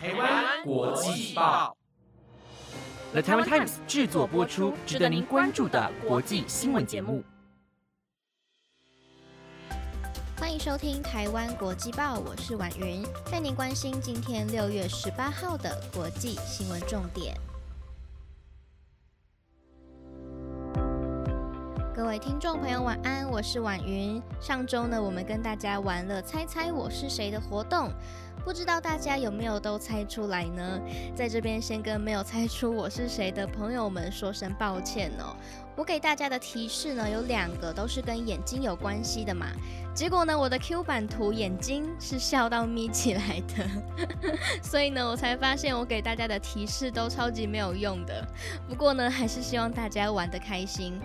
台湾国际报，The Taiwan Times 制作播出，值得您关注的国际新闻节目。欢迎收听台湾国际报，我是婉云，带您关心今天六月十八号的国际新闻重点。各位听众朋友，晚安，我是婉云。上周呢，我们跟大家玩了猜猜我是谁的活动。不知道大家有没有都猜出来呢？在这边先跟没有猜出我是谁的朋友们说声抱歉哦。我给大家的提示呢有两个都是跟眼睛有关系的嘛。结果呢，我的 Q 版图眼睛是笑到眯起来的，所以呢，我才发现我给大家的提示都超级没有用的。不过呢，还是希望大家玩得开心。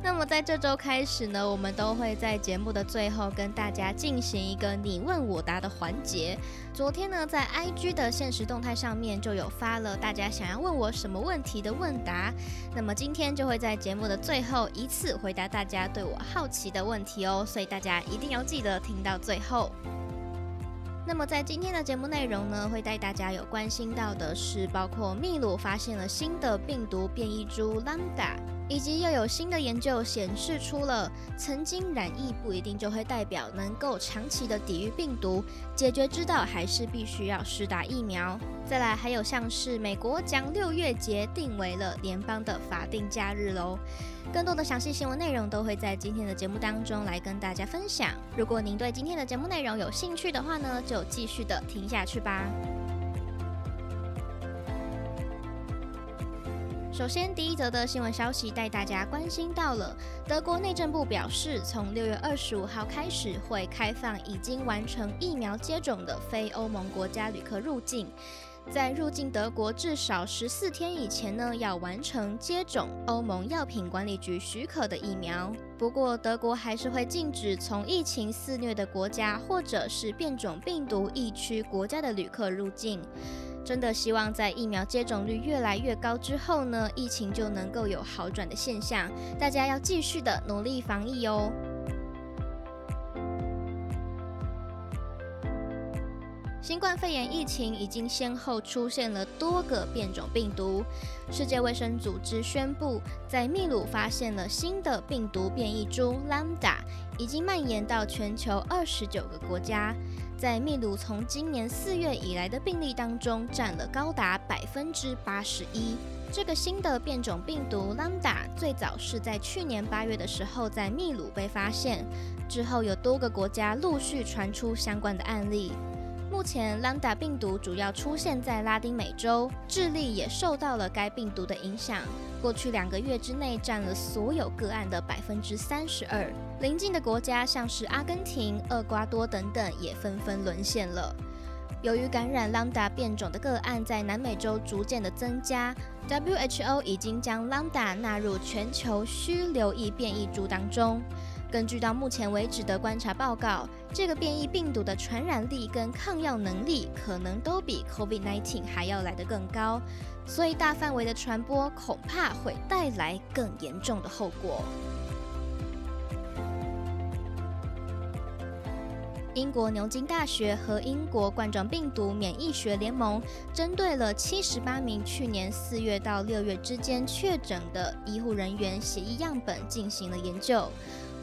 那么在这周开始呢，我们都会在节目的最后跟大家进行一个你问我答的环节。昨天呢，在 IG 的现实动态上面就有发了大家想要问我什么问题的问答。那么今天就会在节目的最后一次回答大家对我好奇的问题哦，所以大家一定要记得听到最后。那么在今天的节目内容呢，会带大家有关心到的是，包括秘鲁发现了新的病毒变异株 Lambda，以及又有新的研究显示出了曾经染疫不一定就会代表能够长期的抵御病毒，解决之道还是必须要施打疫苗。再来还有像是美国将六月节定为了联邦的法定假日喽。更多的详细新闻内容都会在今天的节目当中来跟大家分享。如果您对今天的节目内容有兴趣的话呢，就继续的听下去吧。首先，第一则的新闻消息带大家关心到了，德国内政部表示，从六月二十五号开始会开放已经完成疫苗接种的非欧盟国家旅客入境。在入境德国至少十四天以前呢，要完成接种欧盟药品管理局许可的疫苗。不过，德国还是会禁止从疫情肆虐的国家或者是变种病毒疫区国家的旅客入境。真的希望在疫苗接种率越来越高之后呢，疫情就能够有好转的现象。大家要继续的努力防疫哦。新冠肺炎疫情已经先后出现了多个变种病毒。世界卫生组织宣布，在秘鲁发现了新的病毒变异株 Lambda，已经蔓延到全球二十九个国家。在秘鲁，从今年四月以来的病例当中，占了高达百分之八十一。这个新的变种病毒 Lambda 最早是在去年八月的时候在秘鲁被发现，之后有多个国家陆续传出相关的案例。目前，兰达病毒主要出现在拉丁美洲，智利也受到了该病毒的影响。过去两个月之内，占了所有个案的百分之三十二。邻近的国家像是阿根廷、厄瓜多等等，也纷纷沦陷了。由于感染兰达变种的个案在南美洲逐渐的增加，WHO 已经将兰达纳入全球需留意变异株当中。根据到目前为止的观察报告，这个变异病毒的传染力跟抗药能力可能都比 COVID-19 还要来得更高，所以大范围的传播恐怕会带来更严重的后果。英国牛津大学和英国冠状病毒免疫学联盟针对了七十八名去年四月到六月之间确诊的医护人员血液样本进行了研究。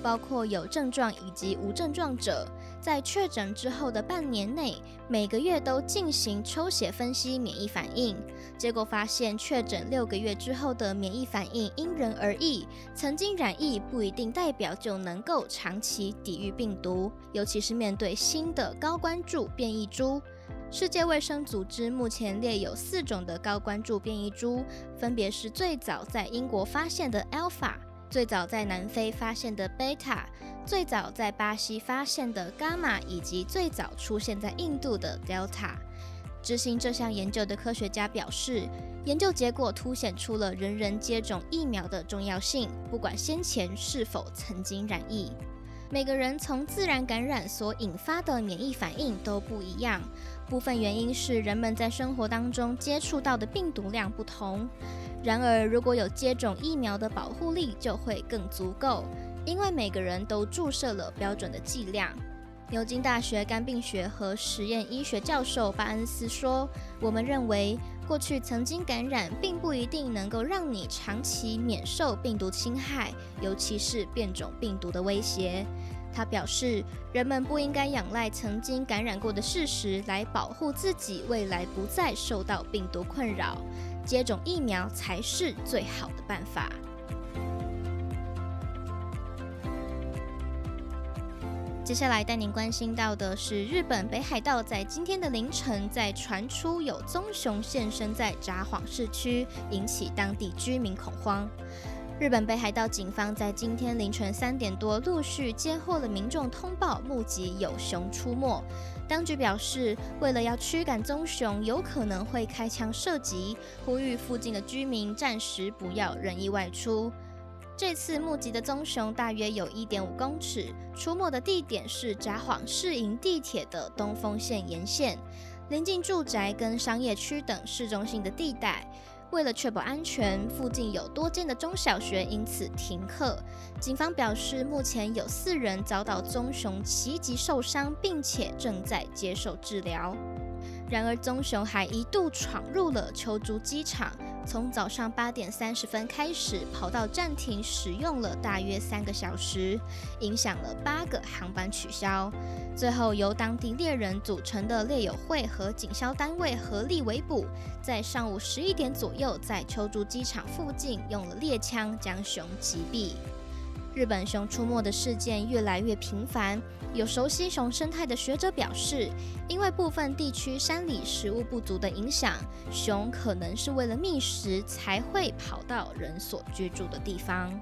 包括有症状以及无症状者，在确诊之后的半年内，每个月都进行抽血分析免疫反应。结果发现，确诊六个月之后的免疫反应因人而异，曾经染疫不一定代表就能够长期抵御病毒，尤其是面对新的高关注变异株。世界卫生组织目前列有四种的高关注变异株，分别是最早在英国发现的 Alpha。最早在南非发现的贝塔，最早在巴西发现的伽马，以及最早出现在印度的 Delta。执行这项研究的科学家表示，研究结果凸显出了人人接种疫苗的重要性，不管先前是否曾经染疫。每个人从自然感染所引发的免疫反应都不一样，部分原因是人们在生活当中接触到的病毒量不同。然而，如果有接种疫苗的保护力，就会更足够，因为每个人都注射了标准的剂量。牛津大学肝病学和实验医学教授巴恩斯说：“我们认为，过去曾经感染并不一定能够让你长期免受病毒侵害，尤其是变种病毒的威胁。”他表示，人们不应该仰赖曾经感染过的事实来保护自己，未来不再受到病毒困扰。接种疫苗才是最好的办法。接下来带您关心到的是，日本北海道在今天的凌晨在传出有棕熊现身在札幌市区，引起当地居民恐慌。日本北海道警方在今天凌晨三点多陆续接获了民众通报，目击有熊出没。当局表示，为了要驱赶棕熊，有可能会开枪射击，呼吁附近的居民暂时不要任意外出。这次目击的棕熊大约有一点五公尺，出没的地点是札幌市营地铁的东风线沿线，临近住宅跟商业区等市中心的地带。为了确保安全，附近有多间的中小学因此停课。警方表示，目前有四人遭到棕熊袭击受伤，并且正在接受治疗。然而，棕熊还一度闯入了秋竹机场。从早上八点三十分开始，跑道暂停使用了大约三个小时，影响了八个航班取消。最后，由当地猎人组成的猎友会和警消单位合力围捕，在上午十一点左右，在秋竹机场附近用了猎枪将熊击毙。日本熊出没的事件越来越频繁。有熟悉熊生态的学者表示，因为部分地区山里食物不足的影响，熊可能是为了觅食才会跑到人所居住的地方。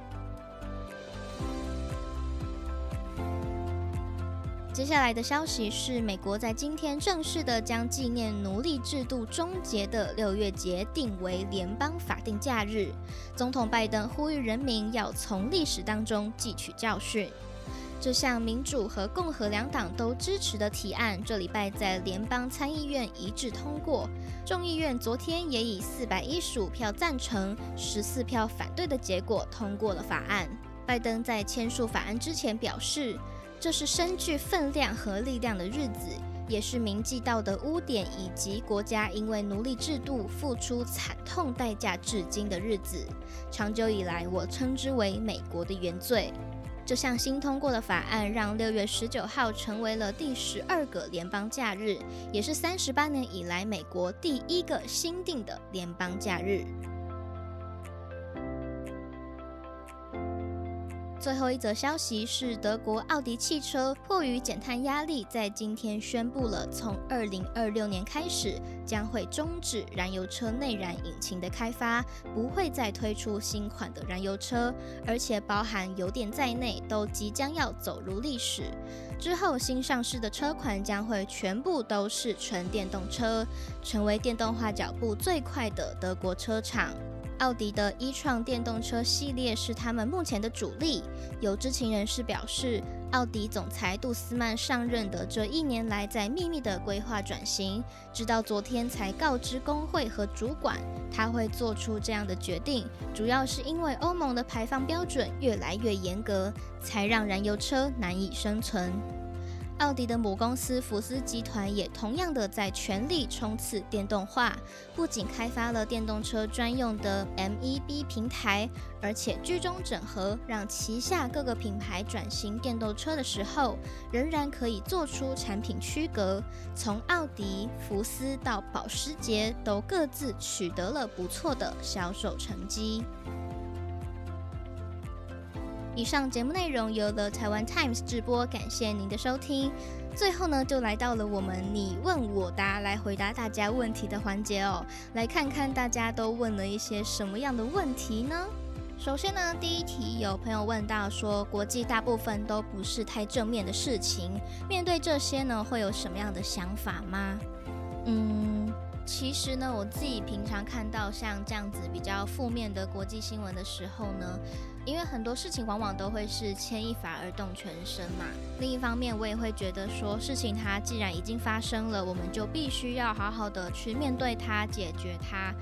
接下来的消息是，美国在今天正式的将纪念奴隶制度终结的六月节定为联邦法定假日。总统拜登呼吁人民要从历史当中汲取教训。这项民主和共和两党都支持的提案，这礼拜在联邦参议院一致通过。众议院昨天也以四百一十五票赞成、十四票反对的结果通过了法案。拜登在签署法案之前表示。这是深具分量和力量的日子，也是铭记道德污点以及国家因为奴隶制度付出惨痛代价至今的日子。长久以来，我称之为美国的原罪。这项新通过的法案让六月十九号成为了第十二个联邦假日，也是三十八年以来美国第一个新定的联邦假日。最后一则消息是，德国奥迪汽车迫于减碳压力，在今天宣布了，从二零二六年开始将会终止燃油车内燃引擎的开发，不会再推出新款的燃油车，而且包含油电在内都即将要走入历史。之后新上市的车款将会全部都是纯电动车，成为电动化脚步最快的德国车厂。奥迪的一创电动车系列是他们目前的主力。有知情人士表示，奥迪总裁杜斯曼上任的这一年来，在秘密的规划转型，直到昨天才告知工会和主管，他会做出这样的决定，主要是因为欧盟的排放标准越来越严格，才让燃油车难以生存。奥迪的母公司福斯集团也同样的在全力冲刺电动化，不仅开发了电动车专用的 MEB 平台，而且居中整合，让旗下各个品牌转型电动车的时候，仍然可以做出产品区隔。从奥迪、福斯到保时捷，都各自取得了不错的销售成绩。以上节目内容由了台湾 Times 直播，感谢您的收听。最后呢，就来到了我们你问我答来回答大家问题的环节哦。来看看大家都问了一些什么样的问题呢？首先呢，第一题有朋友问到说，国际大部分都不是太正面的事情，面对这些呢，会有什么样的想法吗？嗯。其实呢，我自己平常看到像这样子比较负面的国际新闻的时候呢，因为很多事情往往都会是牵一发而动全身嘛。另一方面，我也会觉得说，事情它既然已经发生了，我们就必须要好好的去面对它，解决它。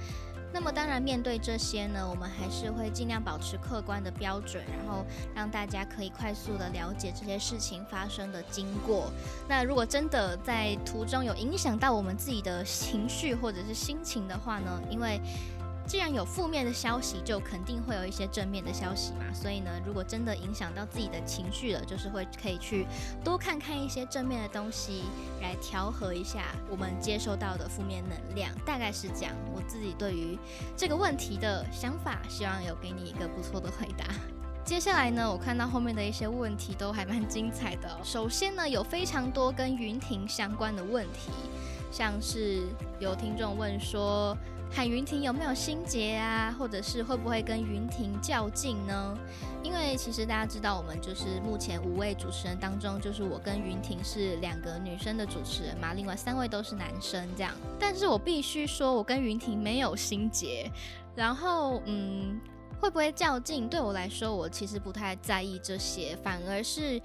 那么当然，面对这些呢，我们还是会尽量保持客观的标准，然后让大家可以快速的了解这些事情发生的经过。那如果真的在途中有影响到我们自己的情绪或者是心情的话呢，因为既然有负面的消息，就肯定会有一些正面的消息嘛。所以呢，如果真的影响到自己的情绪了，就是会可以去多看看一些正面的东西，来调和一下我们接收到的负面能量。大概是这样，我自己对于这个问题的想法，希望有给你一个不错的回答。接下来呢，我看到后面的一些问题都还蛮精彩的。首先呢，有非常多跟云婷相关的问题，像是有听众问说。喊云婷有没有心结啊？或者是会不会跟云婷较劲呢？因为其实大家知道，我们就是目前五位主持人当中，就是我跟云婷是两个女生的主持人嘛，另外三位都是男生这样。但是我必须说，我跟云婷没有心结。然后，嗯，会不会较劲？对我来说，我其实不太在意这些，反而是。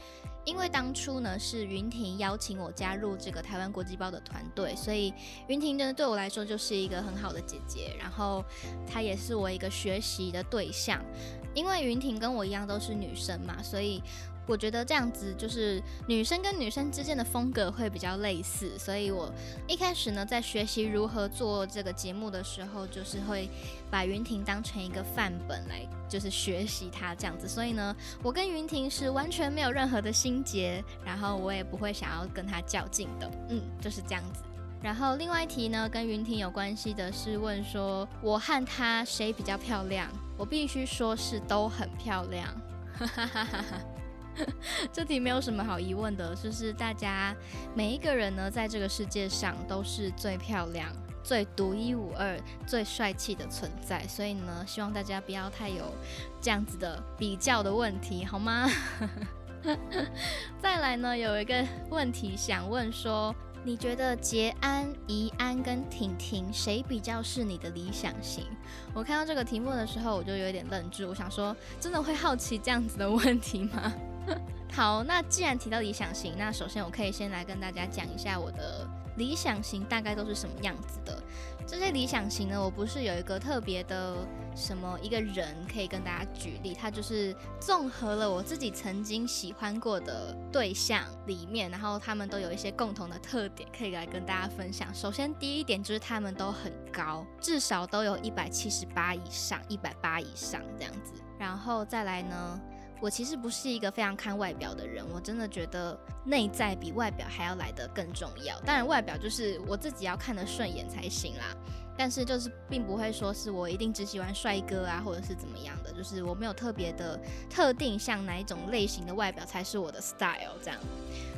因为当初呢是云婷邀请我加入这个台湾国际报的团队，所以云婷真的对我来说就是一个很好的姐姐，然后她也是我一个学习的对象。因为云婷跟我一样都是女生嘛，所以。我觉得这样子就是女生跟女生之间的风格会比较类似，所以我一开始呢在学习如何做这个节目的时候，就是会把云婷当成一个范本来，就是学习她这样子。所以呢，我跟云婷是完全没有任何的心结，然后我也不会想要跟她较劲的，嗯，就是这样子。然后另外一题呢，跟云婷有关系的是问说，我和她谁比较漂亮？我必须说是都很漂亮。哈哈哈哈哈。这题没有什么好疑问的，就是大家每一个人呢，在这个世界上都是最漂亮、最独一无二、最帅气的存在，所以呢，希望大家不要太有这样子的比较的问题，好吗？再来呢，有一个问题想问说。你觉得杰安、怡安跟婷婷谁比较是你的理想型？我看到这个题目的时候，我就有点愣住。我想说，真的会好奇这样子的问题吗？好，那既然提到理想型，那首先我可以先来跟大家讲一下我的理想型大概都是什么样子的。这些理想型呢，我不是有一个特别的什么一个人可以跟大家举例，它就是综合了我自己曾经喜欢过的对象里面，然后他们都有一些共同的特点可以来跟大家分享。首先第一点就是他们都很高，至少都有一百七十八以上，一百八以上这样子。然后再来呢？我其实不是一个非常看外表的人，我真的觉得内在比外表还要来得更重要。当然，外表就是我自己要看得顺眼才行啦。但是就是并不会说是我一定只喜欢帅哥啊，或者是怎么样的，就是我没有特别的特定像哪一种类型的外表才是我的 style 这样。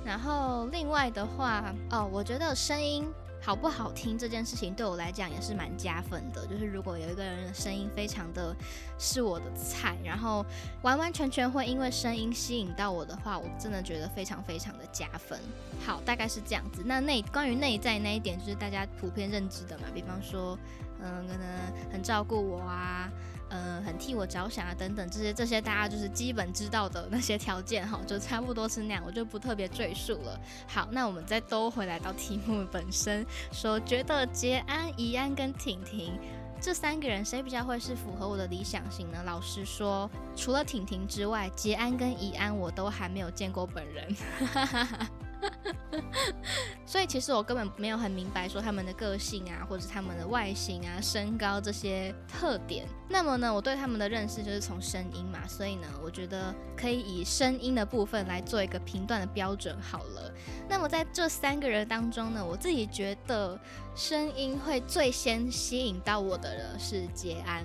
然后另外的话，哦，我觉得声音。好不好听这件事情对我来讲也是蛮加分的。就是如果有一个人的声音非常的是我的菜，然后完完全全会因为声音吸引到我的话，我真的觉得非常非常的加分。好，大概是这样子。那内关于内在那一点，就是大家普遍认知的嘛，比方说，嗯，可能很照顾我啊。呃，很替我着想啊，等等这些这些大家就是基本知道的那些条件哈，就差不多是那样，我就不特别赘述了。好，那我们再兜回来到题目本身，说觉得杰安、怡安跟婷婷这三个人谁比较会是符合我的理想型呢？老实说，除了婷婷之外，杰安跟怡安我都还没有见过本人。所以其实我根本没有很明白说他们的个性啊，或者他们的外形啊、身高这些特点。那么呢，我对他们的认识就是从声音嘛，所以呢，我觉得可以以声音的部分来做一个评断的标准好了。那么在这三个人当中呢，我自己觉得声音会最先吸引到我的人是杰安，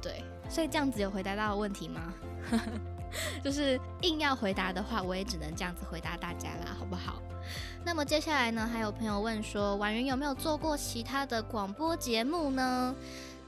对。所以这样子有回答到问题吗？就是硬要回答的话，我也只能这样子回答大家啦，好不好？那么接下来呢，还有朋友问说，婉云有没有做过其他的广播节目呢？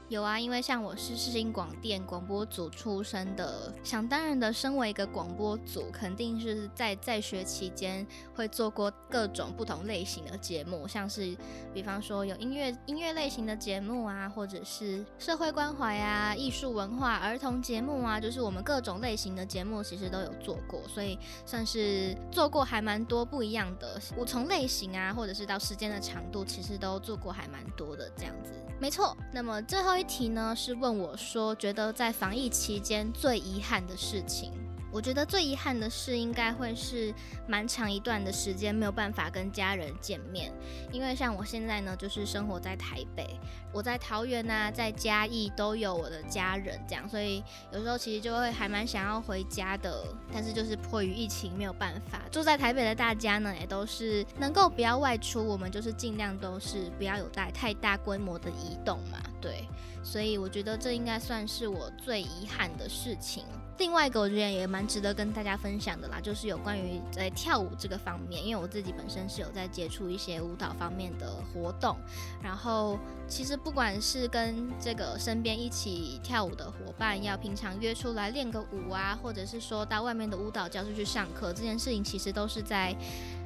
有啊，因为像我是世新广电广播组出身的，想当然的，身为一个广播组，肯定是在在学期间会做过各种不同类型的节目，像是比方说有音乐音乐类型的节目啊，或者是社会关怀啊、艺术文化、儿童节目啊，就是我们各种类型的节目其实都有做过，所以算是做过还蛮多不一样的。我从类型啊，或者是到时间的长度，其实都做过还蛮多的这样子。没错，那么最后。后一题呢是问我说，觉得在防疫期间最遗憾的事情。我觉得最遗憾的是，应该会是蛮长一段的时间没有办法跟家人见面，因为像我现在呢，就是生活在台北，我在桃园啊，在嘉义都有我的家人，这样，所以有时候其实就会还蛮想要回家的，但是就是迫于疫情没有办法。住在台北的大家呢，也都是能够不要外出，我们就是尽量都是不要有带太大规模的移动嘛，对，所以我觉得这应该算是我最遗憾的事情。另外一个我觉得也蛮值得跟大家分享的啦，就是有关于在跳舞这个方面，因为我自己本身是有在接触一些舞蹈方面的活动，然后其实不管是跟这个身边一起跳舞的伙伴，要平常约出来练个舞啊，或者是说到外面的舞蹈教室去上课，这件事情其实都是在。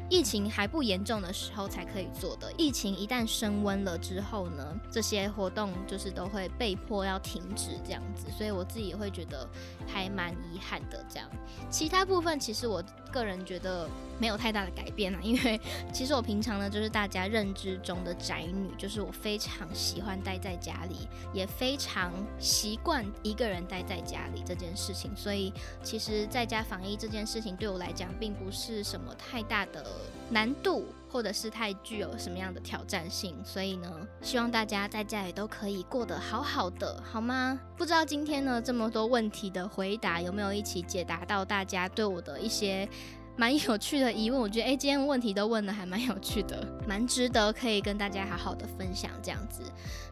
疫情还不严重的时候才可以做的，疫情一旦升温了之后呢，这些活动就是都会被迫要停止这样子，所以我自己也会觉得还蛮遗憾的。这样，其他部分其实我个人觉得没有太大的改变啊，因为其实我平常呢就是大家认知中的宅女，就是我非常喜欢待在家里，也非常习惯一个人待在家里这件事情，所以其实在家防疫这件事情对我来讲并不是什么太大的。难度，或者是太具有什么样的挑战性，所以呢，希望大家在家里都可以过得好好的，好吗？不知道今天呢这么多问题的回答有没有一起解答到大家对我的一些蛮有趣的疑问？我觉得哎，今天问题都问的还蛮有趣的，蛮值得可以跟大家好好的分享这样子。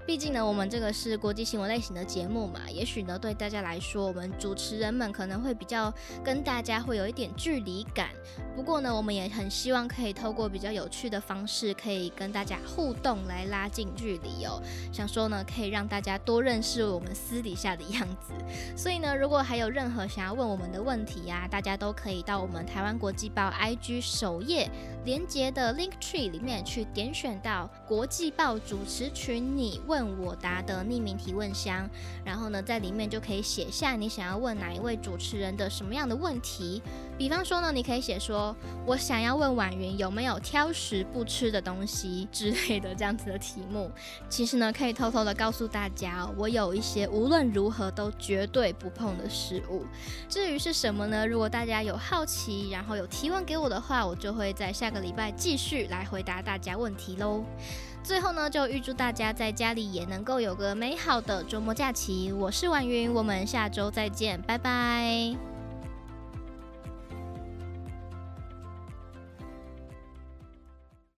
毕竟呢，我们这个是国际新闻类型的节目嘛，也许呢对大家来说，我们主持人们可能会比较跟大家会有一点距离感。不过呢，我们也很希望可以透过比较有趣的方式，可以跟大家互动来拉近距离哦。想说呢，可以让大家多认识我们私底下的样子。所以呢，如果还有任何想要问我们的问题呀，大家都可以到我们台湾国 际报 IG 首页连接的 Link Tree 里面去点选到国际报主持群，你。问我答的匿名提问箱，然后呢，在里面就可以写下你想要问哪一位主持人的什么样的问题。比方说呢，你可以写说，我想要问婉云有没有挑食不吃的东西之类的这样子的题目。其实呢，可以偷偷的告诉大家，我有一些无论如何都绝对不碰的食物。至于是什么呢？如果大家有好奇，然后有提问给我的话，我就会在下个礼拜继续来回答大家问题喽。最后呢，就预祝大家在家里也能够有个美好的周末假期。我是婉云，我们下周再见，拜拜。